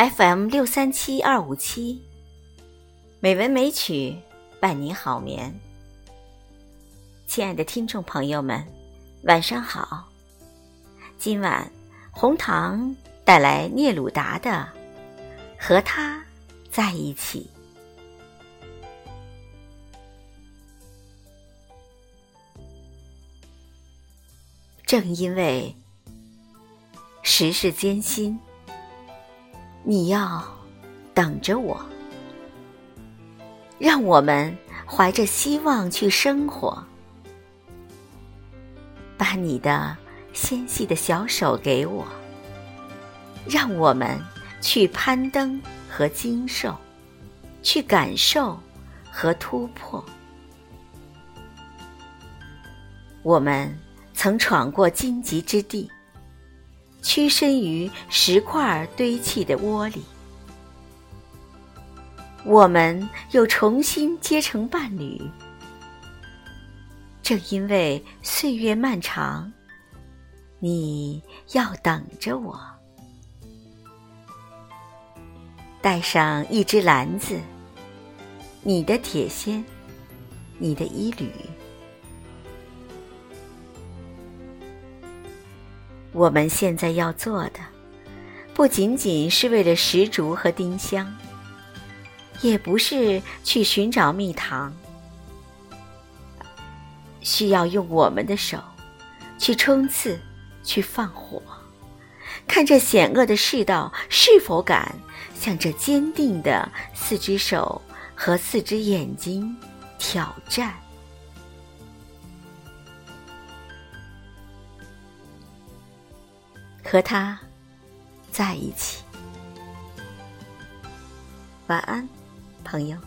FM 六三七二五七，美文美曲伴你好眠。亲爱的听众朋友们，晚上好。今晚红糖带来聂鲁达的《和他在一起》。正因为时事艰辛。你要等着我，让我们怀着希望去生活。把你的纤细的小手给我，让我们去攀登和经受，去感受和突破。我们曾闯过荆棘之地。屈身于石块堆砌的窝里，我们又重新结成伴侣。正因为岁月漫长，你要等着我，带上一只篮子，你的铁锨，你的衣履。我们现在要做的，不仅仅是为了石竹和丁香，也不是去寻找蜜糖，需要用我们的手去冲刺，去放火，看这险恶的世道是否敢向这坚定的四只手和四只眼睛挑战。和他在一起。晚安，朋友。